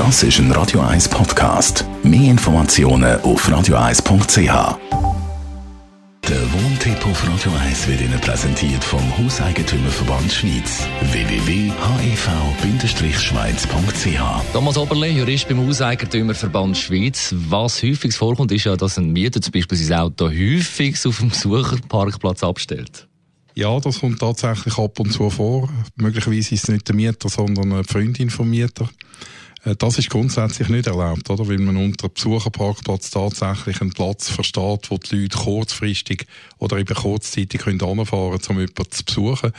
Das ist ein Radio 1 Podcast. Mehr Informationen auf radio1.ch. Der Wohntipp auf Radio 1 wird Ihnen präsentiert vom Hauseigentümerverband Schweiz. www.hev-schweiz.ch Thomas Oberle, Jurist beim Hauseigentümerverband Schweiz. Was häufig vorkommt, ist ja, dass ein Mieter zum Beispiel sein Auto häufig auf dem Besucherparkplatz abstellt. Ja, das kommt tatsächlich ab und zu vor. Möglicherweise ist es nicht der Mieter, sondern eine Freundin vom Mieter. Äh, das ist grundsätzlich nicht erlaubt, oder? Weil man unter Besucherparkplatz tatsächlich einen Platz versteht, wo die Leute kurzfristig oder eben kurzzeitig können können, um jemanden zu besuchen.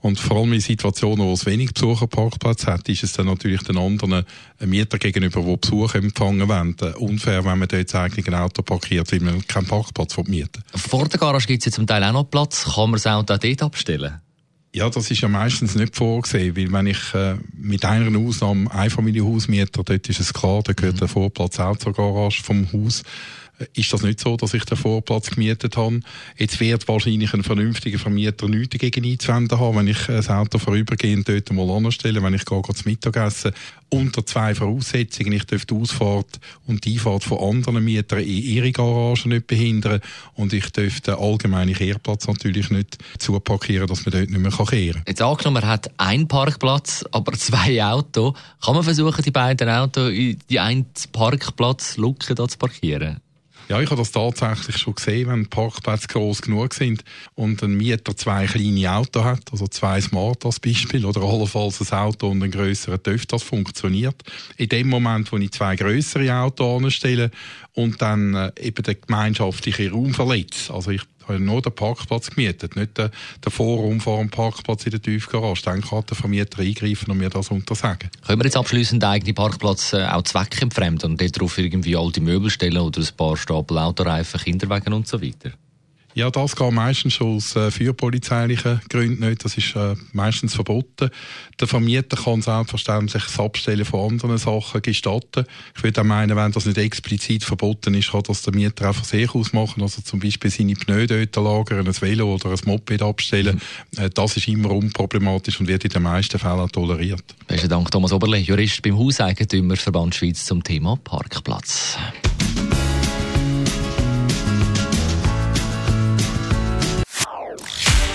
Und vor allem in Situationen, wo es wenig Besucherparkplatz hat, ist es dann natürlich den anderen Mieter gegenüber, die Besuch empfangen wollen, unfair, wenn man dort eigentlich ein Auto parkiert, weil man keinen Parkplatz mieten Vor der Garage gibt es ja zum Teil auch noch Platz. Kann man das Auto auch dort abstellen? Ja, das ist ja meistens nicht vorgesehen, weil wenn ich äh, mit einer Ausnahme Einfamilienhausmieter, dort ist es klar, da gehört mhm. der Vorplatz auch zur Garage vom Haus ist das nicht so, dass ich den Vorplatz gemietet habe. Jetzt wird wahrscheinlich ein vernünftiger Vermieter nichts dagegen einzuwenden haben, wenn ich das Auto vorübergehend dort mal anstelle, wenn ich gehe, gehe zum Mittagessen. Unter zwei Voraussetzungen. Ich darf die Ausfahrt und die Einfahrt von anderen Mietern in ihre Garage nicht behindern und ich darf den allgemeinen Kehrplatz natürlich nicht zuparkieren, dass man dort nicht mehr kehren kann. Jetzt angenommen, man hat einen Parkplatz, aber zwei Autos. Kann man versuchen, die beiden Autos in die eine Parkplatzlücke zu parkieren? Ja, ich habe das tatsächlich schon gesehen, wenn Parkplätze groß genug sind und ein Mieter zwei kleine Autos hat, also zwei Smart als Beispiel, oder allenfalls ein Auto und einen grösseren TÜV, das funktioniert. In dem Moment, wo ich zwei grössere Autos anstelle und dann äh, eben den gemeinschaftlichen Raum verletze, also ich habe nur den Parkplatz gemietet, nicht den, den Vorraum vor dem Parkplatz in der Tiefgarage. Dann kann der Vermieter eingreifen und mir das untersagen. Können wir jetzt abschließend den eigenen Parkplatz äh, auch zweckentfremden und darauf irgendwie alte Möbel stellen oder ein paar Stapel Autoreifen, Kinderwagen und so weiter? Ja, das geht meistens schon aus äh, fürpolizeilichen Gründen nicht. Das ist äh, meistens verboten. Der Vermieter kann selbstverständlich das Abstellen von anderen Sachen gestatten. Ich würde auch meinen, wenn das nicht explizit verboten ist, kann das der Mieter auch von sich aus machen. Also zum Beispiel seine Pneu dort lagern, ein Velo oder ein Moped abstellen. Mhm. Äh, das ist immer unproblematisch und wird in den meisten Fällen toleriert. Besten Dank, Thomas Oberle, Jurist beim Hauseigentümerverband Schweiz zum Thema Parkplatz.